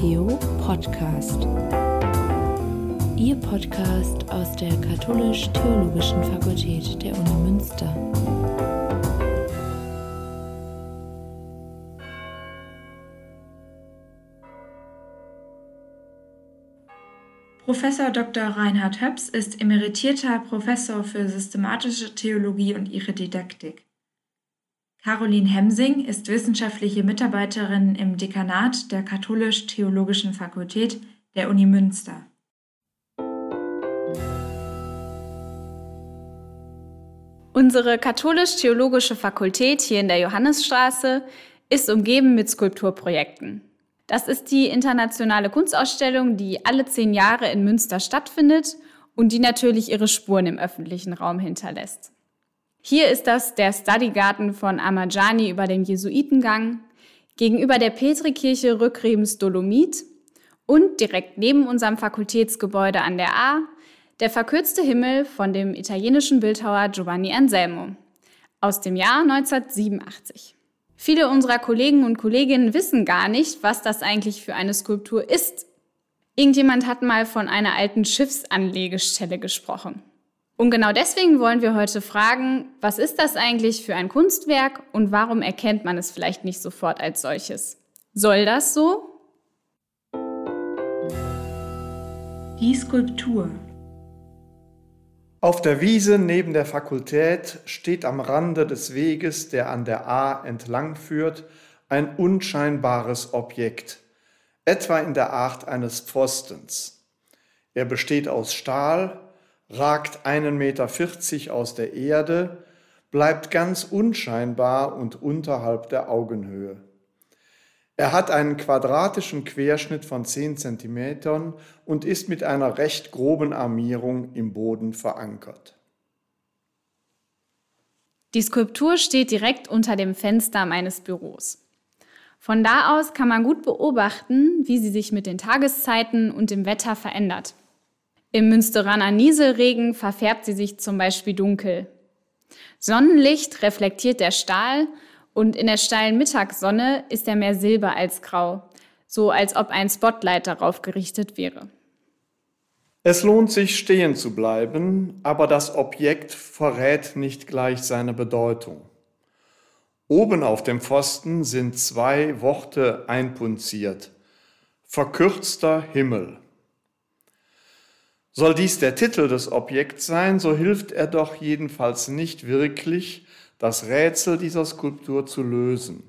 Theo Podcast. Ihr Podcast aus der Katholisch-Theologischen Fakultät der Uni Münster. Professor Dr. Reinhard Höps ist emeritierter Professor für systematische Theologie und ihre Didaktik. Caroline Hemsing ist wissenschaftliche Mitarbeiterin im Dekanat der Katholisch-Theologischen Fakultät der Uni Münster. Unsere Katholisch-Theologische Fakultät hier in der Johannesstraße ist umgeben mit Skulpturprojekten. Das ist die internationale Kunstausstellung, die alle zehn Jahre in Münster stattfindet und die natürlich ihre Spuren im öffentlichen Raum hinterlässt. Hier ist das der Studygarten von Amajani über den Jesuitengang, gegenüber der Petrikirche Rückrebens Dolomit und direkt neben unserem Fakultätsgebäude an der A der verkürzte Himmel von dem italienischen Bildhauer Giovanni Anselmo aus dem Jahr 1987. Viele unserer Kollegen und Kolleginnen wissen gar nicht, was das eigentlich für eine Skulptur ist. Irgendjemand hat mal von einer alten Schiffsanlegestelle gesprochen. Und genau deswegen wollen wir heute fragen, was ist das eigentlich für ein Kunstwerk und warum erkennt man es vielleicht nicht sofort als solches? Soll das so? Die Skulptur. Auf der Wiese neben der Fakultät steht am Rande des Weges, der an der A entlang führt, ein unscheinbares Objekt, etwa in der Art eines Pfostens. Er besteht aus Stahl, ragt einen Meter vierzig aus der Erde, bleibt ganz unscheinbar und unterhalb der Augenhöhe. Er hat einen quadratischen Querschnitt von 10 cm und ist mit einer recht groben Armierung im Boden verankert. Die Skulptur steht direkt unter dem Fenster meines Büros. Von da aus kann man gut beobachten, wie sie sich mit den Tageszeiten und dem Wetter verändert. Im Münsteraner Nieselregen verfärbt sie sich zum Beispiel dunkel. Sonnenlicht reflektiert der Stahl und in der steilen Mittagssonne ist er mehr silber als grau, so als ob ein Spotlight darauf gerichtet wäre. Es lohnt sich stehen zu bleiben, aber das Objekt verrät nicht gleich seine Bedeutung. Oben auf dem Pfosten sind zwei Worte einpunziert. Verkürzter Himmel. Soll dies der Titel des Objekts sein, so hilft er doch jedenfalls nicht wirklich, das Rätsel dieser Skulptur zu lösen.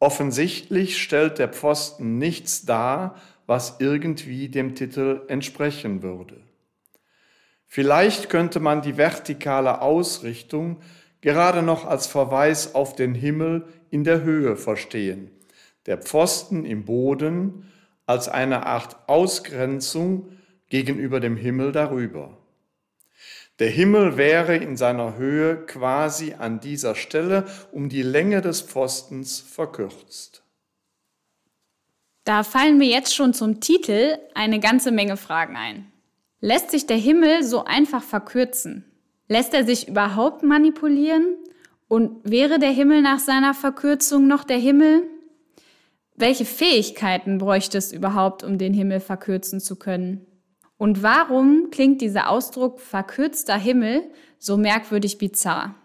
Offensichtlich stellt der Pfosten nichts dar, was irgendwie dem Titel entsprechen würde. Vielleicht könnte man die vertikale Ausrichtung gerade noch als Verweis auf den Himmel in der Höhe verstehen, der Pfosten im Boden als eine Art Ausgrenzung gegenüber dem Himmel darüber. Der Himmel wäre in seiner Höhe quasi an dieser Stelle um die Länge des Pfostens verkürzt. Da fallen mir jetzt schon zum Titel eine ganze Menge Fragen ein. Lässt sich der Himmel so einfach verkürzen? Lässt er sich überhaupt manipulieren? Und wäre der Himmel nach seiner Verkürzung noch der Himmel? Welche Fähigkeiten bräuchte es überhaupt, um den Himmel verkürzen zu können? Und warum klingt dieser Ausdruck verkürzter Himmel so merkwürdig bizarr?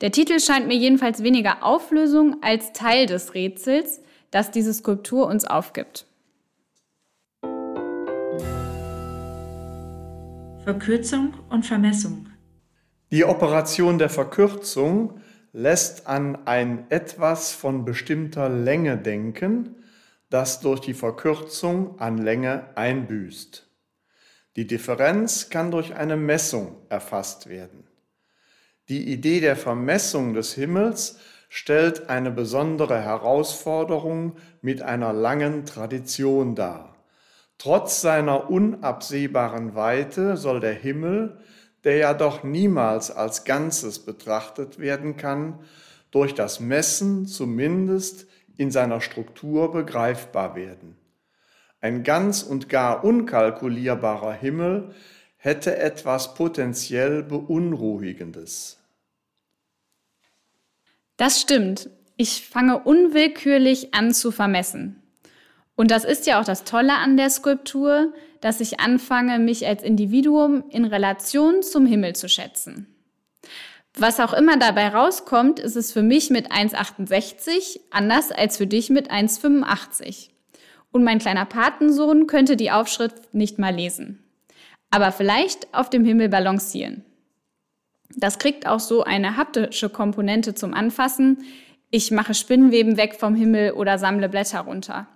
Der Titel scheint mir jedenfalls weniger Auflösung als Teil des Rätsels, das diese Skulptur uns aufgibt. Verkürzung und Vermessung. Die Operation der Verkürzung lässt an ein etwas von bestimmter Länge denken, das durch die Verkürzung an Länge einbüßt. Die Differenz kann durch eine Messung erfasst werden. Die Idee der Vermessung des Himmels stellt eine besondere Herausforderung mit einer langen Tradition dar. Trotz seiner unabsehbaren Weite soll der Himmel, der ja doch niemals als Ganzes betrachtet werden kann, durch das Messen zumindest in seiner Struktur begreifbar werden. Ein ganz und gar unkalkulierbarer Himmel hätte etwas potenziell Beunruhigendes. Das stimmt. Ich fange unwillkürlich an zu vermessen. Und das ist ja auch das Tolle an der Skulptur, dass ich anfange, mich als Individuum in Relation zum Himmel zu schätzen. Was auch immer dabei rauskommt, ist es für mich mit 1,68 anders als für dich mit 1,85. Und mein kleiner Patensohn könnte die Aufschrift nicht mal lesen. Aber vielleicht auf dem Himmel balancieren. Das kriegt auch so eine haptische Komponente zum Anfassen. Ich mache Spinnweben weg vom Himmel oder sammle Blätter runter.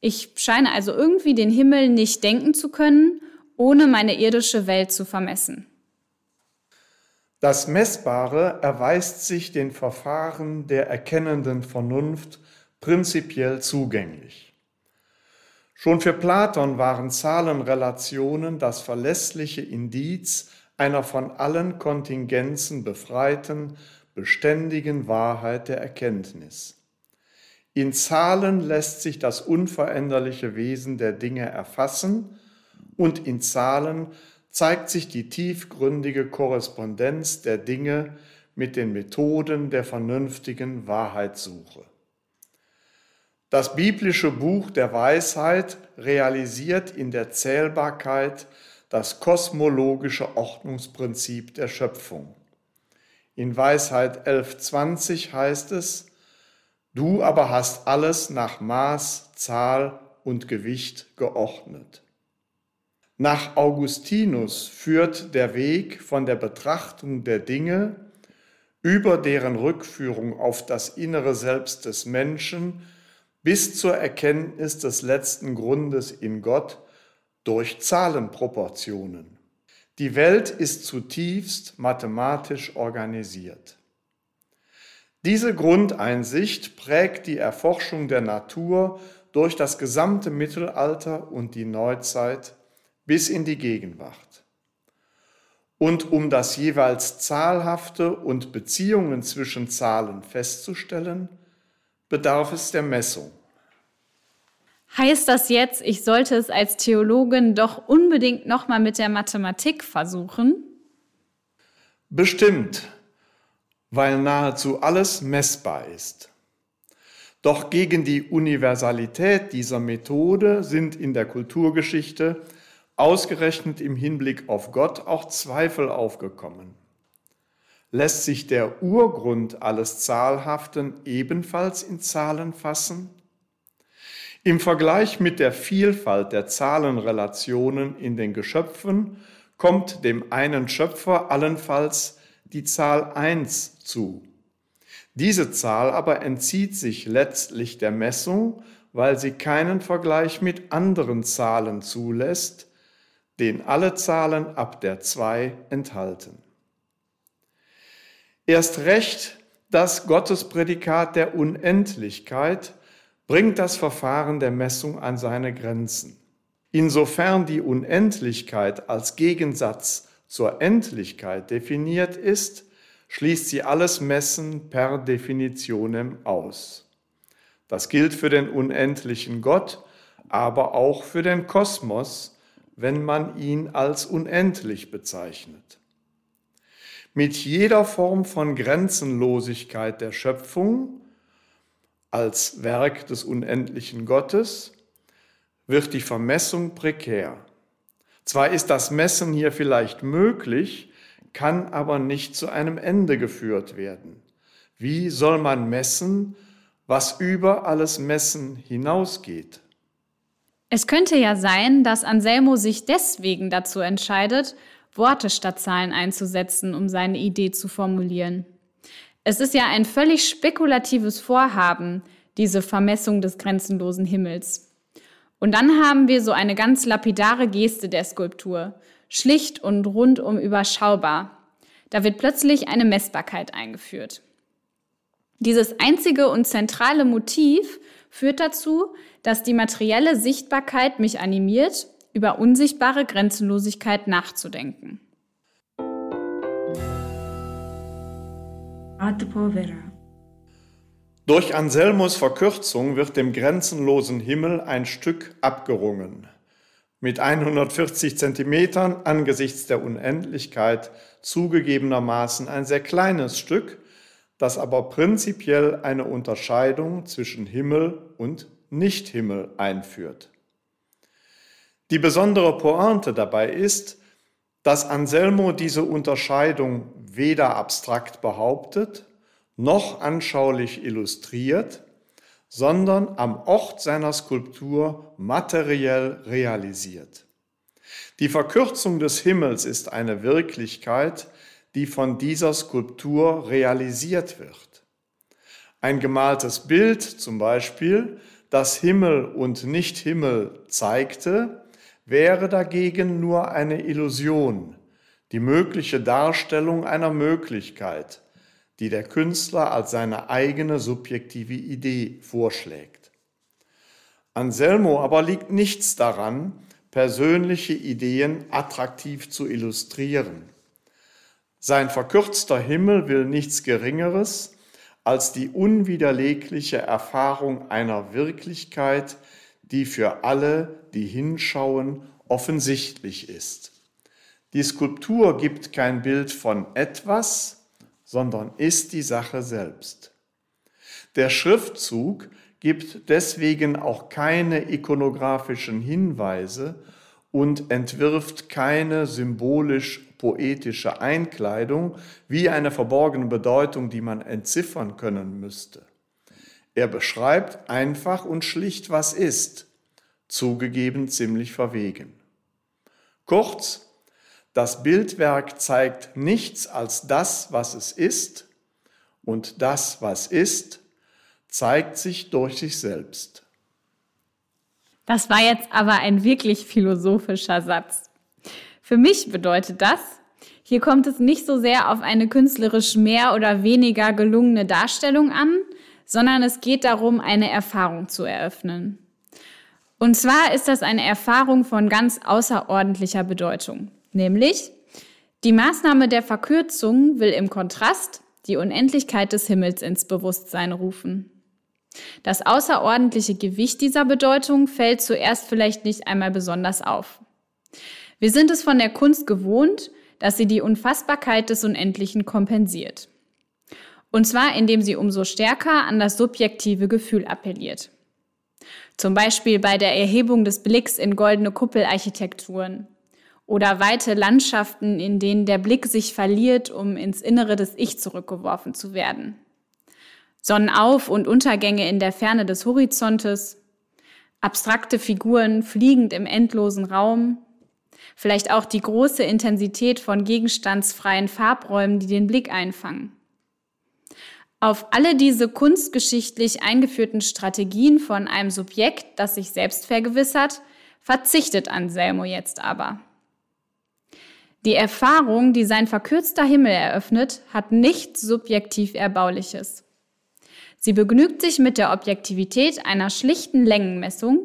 Ich scheine also irgendwie den Himmel nicht denken zu können, ohne meine irdische Welt zu vermessen. Das Messbare erweist sich den Verfahren der erkennenden Vernunft prinzipiell zugänglich. Schon für Platon waren Zahlenrelationen das verlässliche Indiz einer von allen Kontingenzen befreiten, beständigen Wahrheit der Erkenntnis. In Zahlen lässt sich das unveränderliche Wesen der Dinge erfassen und in Zahlen zeigt sich die tiefgründige Korrespondenz der Dinge mit den Methoden der vernünftigen Wahrheitssuche. Das biblische Buch der Weisheit realisiert in der Zählbarkeit das kosmologische Ordnungsprinzip der Schöpfung. In Weisheit 11.20 heißt es, Du aber hast alles nach Maß, Zahl und Gewicht geordnet. Nach Augustinus führt der Weg von der Betrachtung der Dinge über deren Rückführung auf das innere Selbst des Menschen bis zur Erkenntnis des letzten Grundes in Gott durch Zahlenproportionen. Die Welt ist zutiefst mathematisch organisiert. Diese Grundeinsicht prägt die Erforschung der Natur durch das gesamte Mittelalter und die Neuzeit bis in die Gegenwart. Und um das jeweils Zahlhafte und Beziehungen zwischen Zahlen festzustellen, bedarf es der Messung. Heißt das jetzt, ich sollte es als Theologin doch unbedingt nochmal mit der Mathematik versuchen? Bestimmt, weil nahezu alles messbar ist. Doch gegen die Universalität dieser Methode sind in der Kulturgeschichte ausgerechnet im Hinblick auf Gott auch Zweifel aufgekommen. Lässt sich der Urgrund alles Zahlhaften ebenfalls in Zahlen fassen? Im Vergleich mit der Vielfalt der Zahlenrelationen in den Geschöpfen kommt dem einen Schöpfer allenfalls die Zahl 1 zu. Diese Zahl aber entzieht sich letztlich der Messung, weil sie keinen Vergleich mit anderen Zahlen zulässt, den alle Zahlen ab der 2 enthalten. Erst recht das Gottesprädikat der Unendlichkeit bringt das Verfahren der Messung an seine Grenzen. Insofern die Unendlichkeit als Gegensatz zur Endlichkeit definiert ist, schließt sie alles Messen per Definitionem aus. Das gilt für den unendlichen Gott, aber auch für den Kosmos, wenn man ihn als unendlich bezeichnet. Mit jeder Form von Grenzenlosigkeit der Schöpfung als Werk des unendlichen Gottes wird die Vermessung prekär. Zwar ist das Messen hier vielleicht möglich, kann aber nicht zu einem Ende geführt werden. Wie soll man messen, was über alles Messen hinausgeht? Es könnte ja sein, dass Anselmo sich deswegen dazu entscheidet, Worte statt Zahlen einzusetzen, um seine Idee zu formulieren. Es ist ja ein völlig spekulatives Vorhaben, diese Vermessung des grenzenlosen Himmels. Und dann haben wir so eine ganz lapidare Geste der Skulptur, schlicht und rundum überschaubar. Da wird plötzlich eine Messbarkeit eingeführt. Dieses einzige und zentrale Motiv führt dazu, dass die materielle Sichtbarkeit mich animiert, über unsichtbare Grenzenlosigkeit nachzudenken. Durch Anselmus Verkürzung wird dem grenzenlosen Himmel ein Stück abgerungen. Mit 140 Zentimetern angesichts der Unendlichkeit zugegebenermaßen ein sehr kleines Stück, das aber prinzipiell eine Unterscheidung zwischen Himmel und Nichthimmel einführt. Die besondere Pointe dabei ist, dass Anselmo diese Unterscheidung weder abstrakt behauptet noch anschaulich illustriert, sondern am Ort seiner Skulptur materiell realisiert. Die Verkürzung des Himmels ist eine Wirklichkeit, die von dieser Skulptur realisiert wird. Ein gemaltes Bild zum Beispiel, das Himmel und Nicht-Himmel zeigte, wäre dagegen nur eine Illusion, die mögliche Darstellung einer Möglichkeit, die der Künstler als seine eigene subjektive Idee vorschlägt. Anselmo aber liegt nichts daran, persönliche Ideen attraktiv zu illustrieren. Sein verkürzter Himmel will nichts Geringeres als die unwiderlegliche Erfahrung einer Wirklichkeit, die für alle, die hinschauen, offensichtlich ist. Die Skulptur gibt kein Bild von etwas, sondern ist die Sache selbst. Der Schriftzug gibt deswegen auch keine ikonografischen Hinweise und entwirft keine symbolisch-poetische Einkleidung wie eine verborgene Bedeutung, die man entziffern können müsste. Er beschreibt einfach und schlicht, was ist, zugegeben ziemlich verwegen. Kurz, das Bildwerk zeigt nichts als das, was es ist, und das, was ist, zeigt sich durch sich selbst. Das war jetzt aber ein wirklich philosophischer Satz. Für mich bedeutet das, hier kommt es nicht so sehr auf eine künstlerisch mehr oder weniger gelungene Darstellung an, sondern es geht darum, eine Erfahrung zu eröffnen. Und zwar ist das eine Erfahrung von ganz außerordentlicher Bedeutung, nämlich die Maßnahme der Verkürzung will im Kontrast die Unendlichkeit des Himmels ins Bewusstsein rufen. Das außerordentliche Gewicht dieser Bedeutung fällt zuerst vielleicht nicht einmal besonders auf. Wir sind es von der Kunst gewohnt, dass sie die Unfassbarkeit des Unendlichen kompensiert. Und zwar indem sie umso stärker an das subjektive Gefühl appelliert. Zum Beispiel bei der Erhebung des Blicks in goldene Kuppelarchitekturen oder weite Landschaften, in denen der Blick sich verliert, um ins Innere des Ich zurückgeworfen zu werden. Sonnenauf- und Untergänge in der Ferne des Horizontes, abstrakte Figuren fliegend im endlosen Raum, vielleicht auch die große Intensität von gegenstandsfreien Farbräumen, die den Blick einfangen. Auf alle diese kunstgeschichtlich eingeführten Strategien von einem Subjekt, das sich selbst vergewissert, verzichtet Anselmo jetzt aber. Die Erfahrung, die sein verkürzter Himmel eröffnet, hat nichts subjektiv Erbauliches. Sie begnügt sich mit der Objektivität einer schlichten Längenmessung,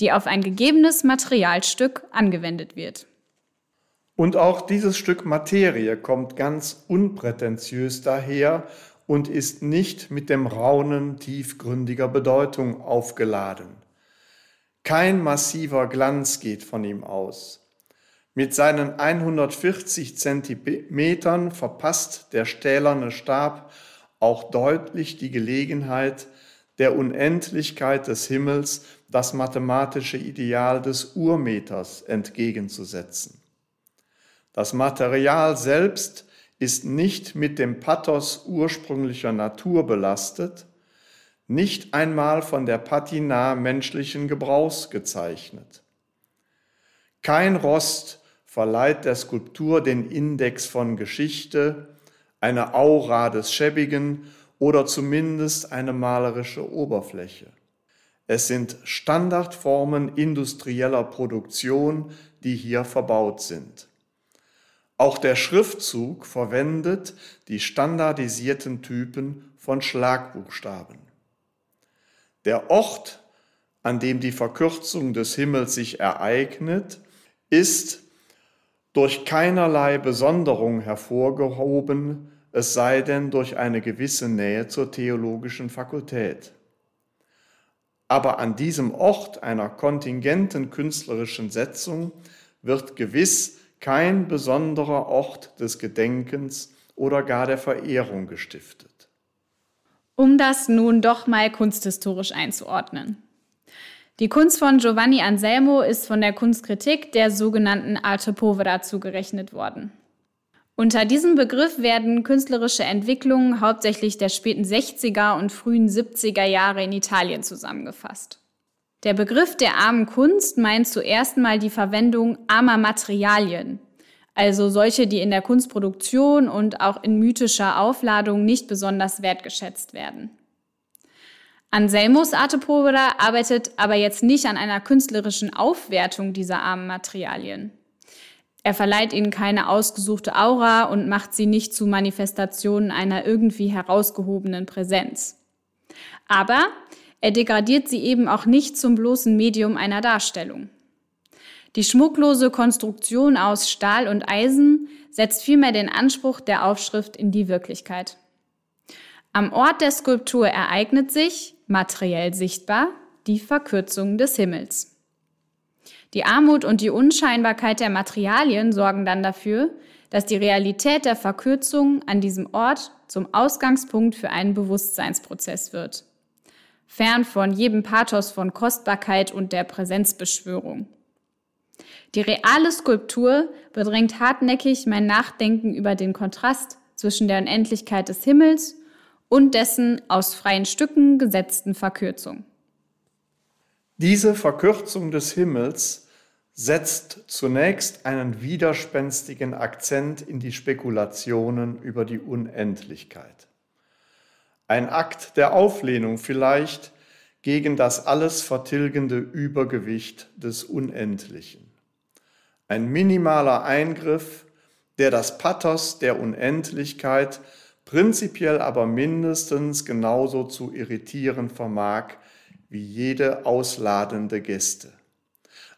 die auf ein gegebenes Materialstück angewendet wird. Und auch dieses Stück Materie kommt ganz unprätentiös daher und ist nicht mit dem Raunen tiefgründiger Bedeutung aufgeladen. Kein massiver Glanz geht von ihm aus. Mit seinen 140 Zentimetern verpasst der stählerne Stab auch deutlich die Gelegenheit, der Unendlichkeit des Himmels das mathematische Ideal des Urmeters entgegenzusetzen. Das Material selbst ist nicht mit dem Pathos ursprünglicher Natur belastet, nicht einmal von der Patina menschlichen Gebrauchs gezeichnet. Kein Rost verleiht der Skulptur den Index von Geschichte, eine Aura des Schäbigen oder zumindest eine malerische Oberfläche. Es sind Standardformen industrieller Produktion, die hier verbaut sind. Auch der Schriftzug verwendet die standardisierten Typen von Schlagbuchstaben. Der Ort, an dem die Verkürzung des Himmels sich ereignet, ist durch keinerlei Besonderung hervorgehoben, es sei denn durch eine gewisse Nähe zur theologischen Fakultät. Aber an diesem Ort einer kontingenten künstlerischen Setzung wird gewiss kein besonderer Ort des Gedenkens oder gar der Verehrung gestiftet. Um das nun doch mal kunsthistorisch einzuordnen. Die Kunst von Giovanni Anselmo ist von der Kunstkritik der sogenannten Arte Povera zugerechnet worden. Unter diesem Begriff werden künstlerische Entwicklungen hauptsächlich der späten 60er und frühen 70er Jahre in Italien zusammengefasst. Der Begriff der armen Kunst meint zuerst mal die Verwendung armer Materialien, also solche, die in der Kunstproduktion und auch in mythischer Aufladung nicht besonders wertgeschätzt werden. Anselmus Arte Povera arbeitet aber jetzt nicht an einer künstlerischen Aufwertung dieser armen Materialien. Er verleiht ihnen keine ausgesuchte Aura und macht sie nicht zu Manifestationen einer irgendwie herausgehobenen Präsenz. Aber er degradiert sie eben auch nicht zum bloßen Medium einer Darstellung. Die schmucklose Konstruktion aus Stahl und Eisen setzt vielmehr den Anspruch der Aufschrift in die Wirklichkeit. Am Ort der Skulptur ereignet sich, materiell sichtbar, die Verkürzung des Himmels. Die Armut und die Unscheinbarkeit der Materialien sorgen dann dafür, dass die Realität der Verkürzung an diesem Ort zum Ausgangspunkt für einen Bewusstseinsprozess wird fern von jedem Pathos von Kostbarkeit und der Präsenzbeschwörung. Die reale Skulptur bedrängt hartnäckig mein Nachdenken über den Kontrast zwischen der Unendlichkeit des Himmels und dessen aus freien Stücken gesetzten Verkürzung. Diese Verkürzung des Himmels setzt zunächst einen widerspenstigen Akzent in die Spekulationen über die Unendlichkeit. Ein Akt der Auflehnung vielleicht gegen das alles vertilgende Übergewicht des Unendlichen. Ein minimaler Eingriff, der das Pathos der Unendlichkeit prinzipiell aber mindestens genauso zu irritieren vermag wie jede ausladende Gäste.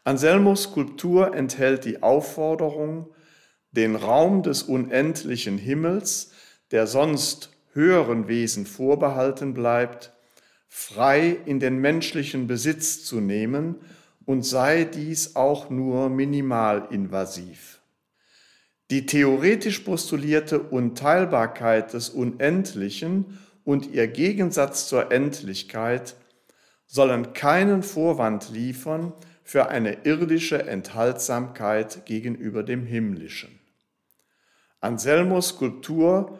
Anselmos Skulptur enthält die Aufforderung, den Raum des unendlichen Himmels, der sonst höheren Wesen vorbehalten bleibt, frei in den menschlichen Besitz zu nehmen und sei dies auch nur minimalinvasiv. Die theoretisch postulierte Unteilbarkeit des Unendlichen und ihr Gegensatz zur Endlichkeit sollen keinen Vorwand liefern für eine irdische Enthaltsamkeit gegenüber dem Himmlischen. Anselmos Skulptur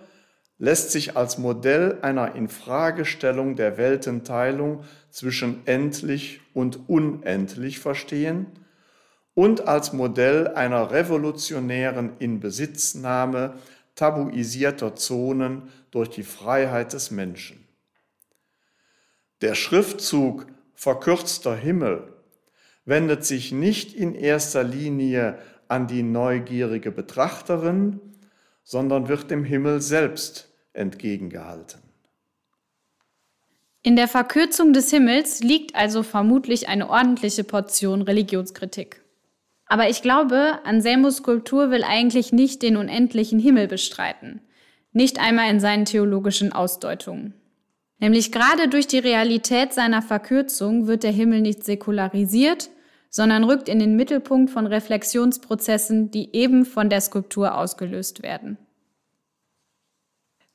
lässt sich als Modell einer Infragestellung der Weltenteilung zwischen endlich und unendlich verstehen und als Modell einer revolutionären Inbesitznahme tabuisierter Zonen durch die Freiheit des Menschen. Der Schriftzug verkürzter Himmel wendet sich nicht in erster Linie an die neugierige Betrachterin, sondern wird dem Himmel selbst entgegengehalten. In der Verkürzung des Himmels liegt also vermutlich eine ordentliche Portion Religionskritik. Aber ich glaube, Anselmus Skulptur will eigentlich nicht den unendlichen Himmel bestreiten, nicht einmal in seinen theologischen Ausdeutungen. Nämlich gerade durch die Realität seiner Verkürzung wird der Himmel nicht säkularisiert, sondern rückt in den Mittelpunkt von Reflexionsprozessen, die eben von der Skulptur ausgelöst werden.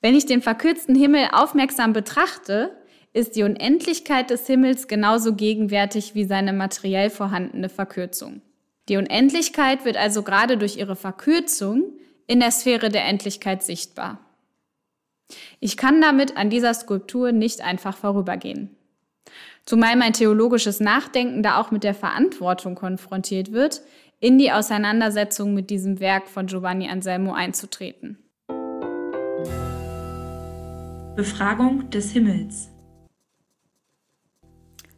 Wenn ich den verkürzten Himmel aufmerksam betrachte, ist die Unendlichkeit des Himmels genauso gegenwärtig wie seine materiell vorhandene Verkürzung. Die Unendlichkeit wird also gerade durch ihre Verkürzung in der Sphäre der Endlichkeit sichtbar. Ich kann damit an dieser Skulptur nicht einfach vorübergehen. Zumal mein theologisches Nachdenken da auch mit der Verantwortung konfrontiert wird, in die Auseinandersetzung mit diesem Werk von Giovanni Anselmo einzutreten. Befragung des Himmels.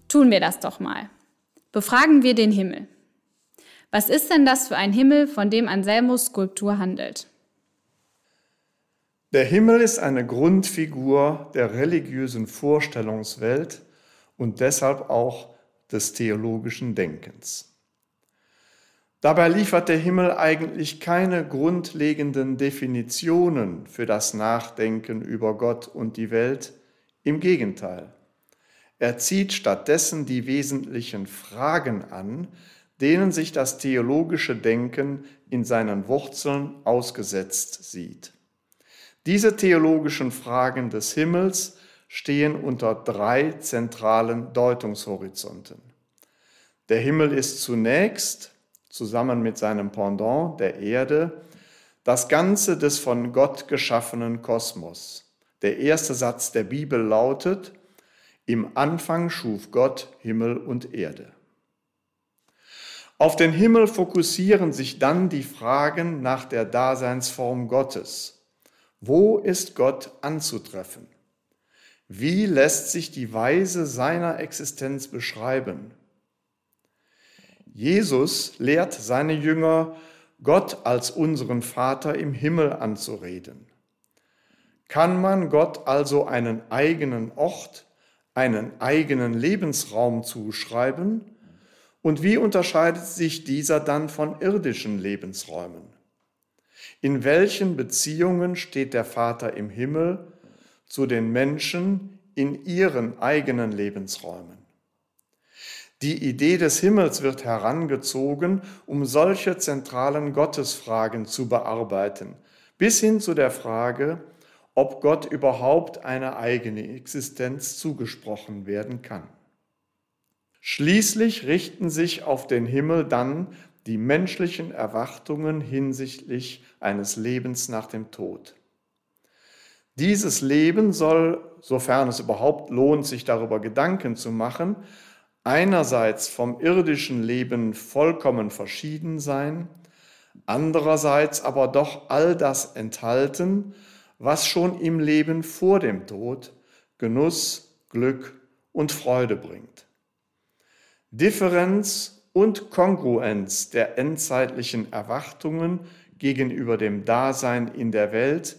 Tun wir das doch mal. Befragen wir den Himmel. Was ist denn das für ein Himmel, von dem Anselmos Skulptur handelt? Der Himmel ist eine Grundfigur der religiösen Vorstellungswelt und deshalb auch des theologischen Denkens. Dabei liefert der Himmel eigentlich keine grundlegenden Definitionen für das Nachdenken über Gott und die Welt, im Gegenteil. Er zieht stattdessen die wesentlichen Fragen an, denen sich das theologische Denken in seinen Wurzeln ausgesetzt sieht. Diese theologischen Fragen des Himmels stehen unter drei zentralen Deutungshorizonten. Der Himmel ist zunächst, zusammen mit seinem Pendant, der Erde, das Ganze des von Gott geschaffenen Kosmos. Der erste Satz der Bibel lautet, im Anfang schuf Gott Himmel und Erde. Auf den Himmel fokussieren sich dann die Fragen nach der Daseinsform Gottes. Wo ist Gott anzutreffen? Wie lässt sich die Weise seiner Existenz beschreiben? Jesus lehrt seine Jünger, Gott als unseren Vater im Himmel anzureden. Kann man Gott also einen eigenen Ort, einen eigenen Lebensraum zuschreiben? Und wie unterscheidet sich dieser dann von irdischen Lebensräumen? In welchen Beziehungen steht der Vater im Himmel zu den Menschen in ihren eigenen Lebensräumen? Die Idee des Himmels wird herangezogen, um solche zentralen Gottesfragen zu bearbeiten, bis hin zu der Frage, ob Gott überhaupt eine eigene Existenz zugesprochen werden kann. Schließlich richten sich auf den Himmel dann die menschlichen Erwartungen hinsichtlich eines Lebens nach dem Tod. Dieses Leben soll, sofern es überhaupt lohnt, sich darüber Gedanken zu machen, einerseits vom irdischen Leben vollkommen verschieden sein, andererseits aber doch all das enthalten, was schon im Leben vor dem Tod Genuss, Glück und Freude bringt. Differenz und Kongruenz der endzeitlichen Erwartungen gegenüber dem Dasein in der Welt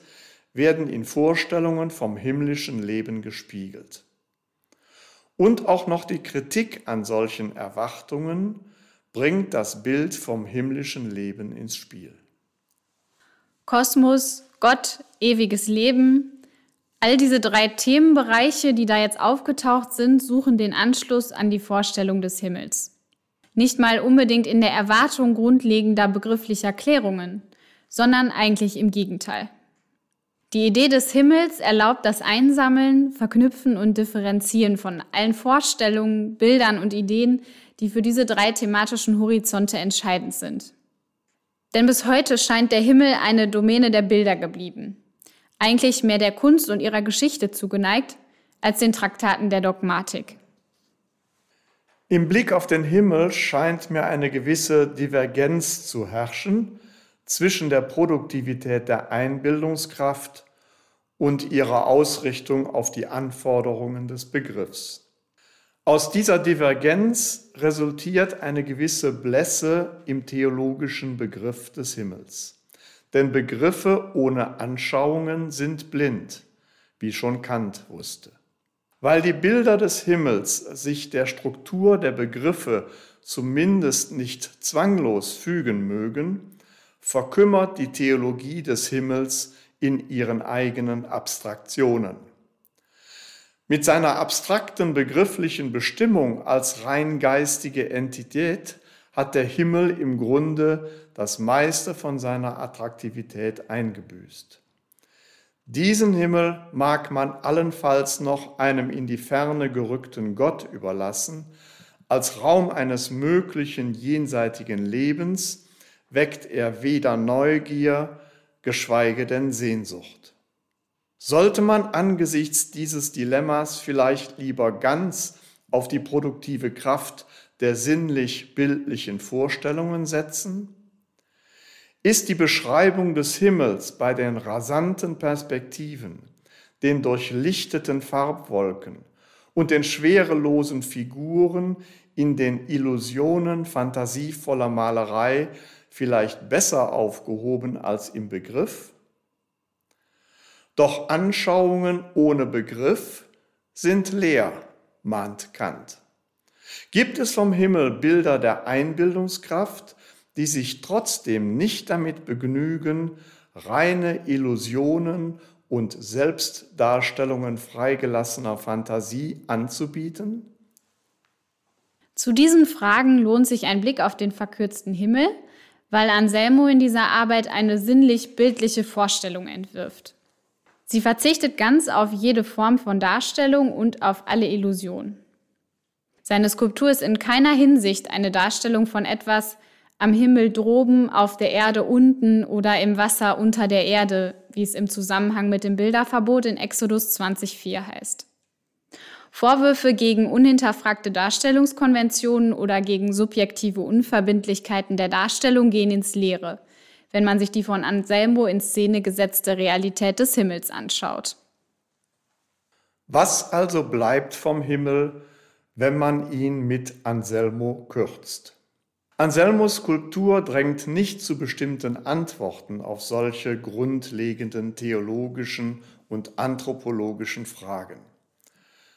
werden in Vorstellungen vom himmlischen Leben gespiegelt. Und auch noch die Kritik an solchen Erwartungen bringt das Bild vom himmlischen Leben ins Spiel. Kosmos, Gott, ewiges Leben, All diese drei Themenbereiche, die da jetzt aufgetaucht sind, suchen den Anschluss an die Vorstellung des Himmels. Nicht mal unbedingt in der Erwartung grundlegender begrifflicher Klärungen, sondern eigentlich im Gegenteil. Die Idee des Himmels erlaubt das Einsammeln, Verknüpfen und Differenzieren von allen Vorstellungen, Bildern und Ideen, die für diese drei thematischen Horizonte entscheidend sind. Denn bis heute scheint der Himmel eine Domäne der Bilder geblieben eigentlich mehr der Kunst und ihrer Geschichte zugeneigt als den Traktaten der Dogmatik. Im Blick auf den Himmel scheint mir eine gewisse Divergenz zu herrschen zwischen der Produktivität der Einbildungskraft und ihrer Ausrichtung auf die Anforderungen des Begriffs. Aus dieser Divergenz resultiert eine gewisse Blässe im theologischen Begriff des Himmels. Denn Begriffe ohne Anschauungen sind blind, wie schon Kant wusste. Weil die Bilder des Himmels sich der Struktur der Begriffe zumindest nicht zwanglos fügen mögen, verkümmert die Theologie des Himmels in ihren eigenen Abstraktionen. Mit seiner abstrakten begrifflichen Bestimmung als rein geistige Entität hat der Himmel im Grunde das meiste von seiner Attraktivität eingebüßt. Diesen Himmel mag man allenfalls noch einem in die Ferne gerückten Gott überlassen, als Raum eines möglichen jenseitigen Lebens weckt er weder Neugier, geschweige denn Sehnsucht. Sollte man angesichts dieses Dilemmas vielleicht lieber ganz auf die produktive Kraft der sinnlich-bildlichen Vorstellungen setzen? Ist die Beschreibung des Himmels bei den rasanten Perspektiven, den durchlichteten Farbwolken und den schwerelosen Figuren in den Illusionen fantasievoller Malerei vielleicht besser aufgehoben als im Begriff? Doch Anschauungen ohne Begriff sind leer, mahnt Kant. Gibt es vom Himmel Bilder der Einbildungskraft, die sich trotzdem nicht damit begnügen, reine Illusionen und Selbstdarstellungen freigelassener Fantasie anzubieten? Zu diesen Fragen lohnt sich ein Blick auf den verkürzten Himmel, weil Anselmo in dieser Arbeit eine sinnlich-bildliche Vorstellung entwirft. Sie verzichtet ganz auf jede Form von Darstellung und auf alle Illusionen. Seine Skulptur ist in keiner Hinsicht eine Darstellung von etwas am Himmel droben, auf der Erde unten oder im Wasser unter der Erde, wie es im Zusammenhang mit dem Bilderverbot in Exodus 20.4 heißt. Vorwürfe gegen unhinterfragte Darstellungskonventionen oder gegen subjektive Unverbindlichkeiten der Darstellung gehen ins Leere, wenn man sich die von Anselmo in Szene gesetzte Realität des Himmels anschaut. Was also bleibt vom Himmel, wenn man ihn mit Anselmo kürzt? Anselmos Skulptur drängt nicht zu bestimmten Antworten auf solche grundlegenden theologischen und anthropologischen Fragen.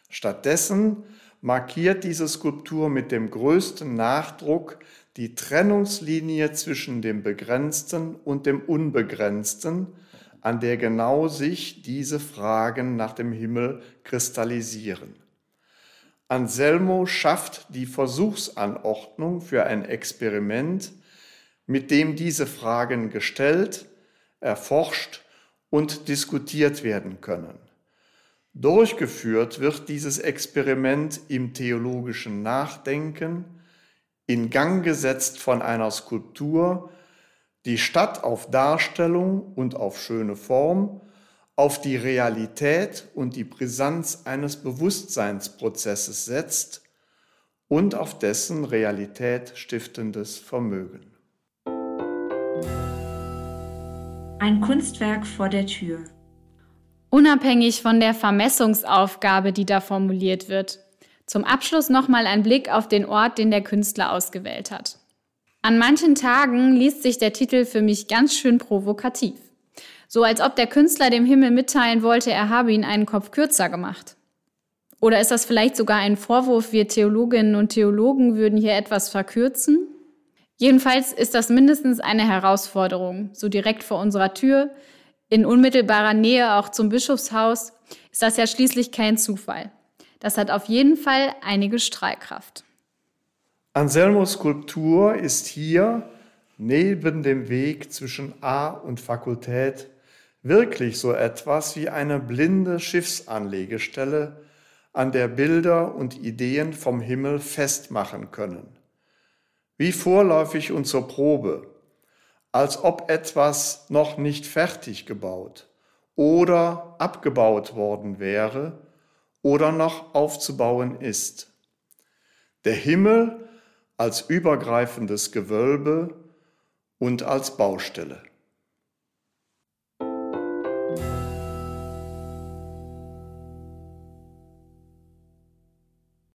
Stattdessen markiert diese Skulptur mit dem größten Nachdruck die Trennungslinie zwischen dem Begrenzten und dem Unbegrenzten, an der genau sich diese Fragen nach dem Himmel kristallisieren. Anselmo schafft die Versuchsanordnung für ein Experiment, mit dem diese Fragen gestellt, erforscht und diskutiert werden können. Durchgeführt wird dieses Experiment im theologischen Nachdenken, in Gang gesetzt von einer Skulptur, die statt auf Darstellung und auf schöne Form auf die Realität und die Brisanz eines Bewusstseinsprozesses setzt und auf dessen Realität stiftendes Vermögen. Ein Kunstwerk vor der Tür. Unabhängig von der Vermessungsaufgabe, die da formuliert wird. Zum Abschluss nochmal ein Blick auf den Ort, den der Künstler ausgewählt hat. An manchen Tagen liest sich der Titel für mich ganz schön provokativ. So als ob der Künstler dem Himmel mitteilen wollte, er habe ihn einen Kopf kürzer gemacht. Oder ist das vielleicht sogar ein Vorwurf, wir Theologinnen und Theologen würden hier etwas verkürzen? Jedenfalls ist das mindestens eine Herausforderung, so direkt vor unserer Tür, in unmittelbarer Nähe auch zum Bischofshaus, ist das ja schließlich kein Zufall. Das hat auf jeden Fall einige Strahlkraft. Anselmos Skulptur ist hier neben dem Weg zwischen A und Fakultät wirklich so etwas wie eine blinde Schiffsanlegestelle, an der Bilder und Ideen vom Himmel festmachen können. Wie vorläufig und zur Probe, als ob etwas noch nicht fertig gebaut oder abgebaut worden wäre oder noch aufzubauen ist. Der Himmel als übergreifendes Gewölbe und als Baustelle.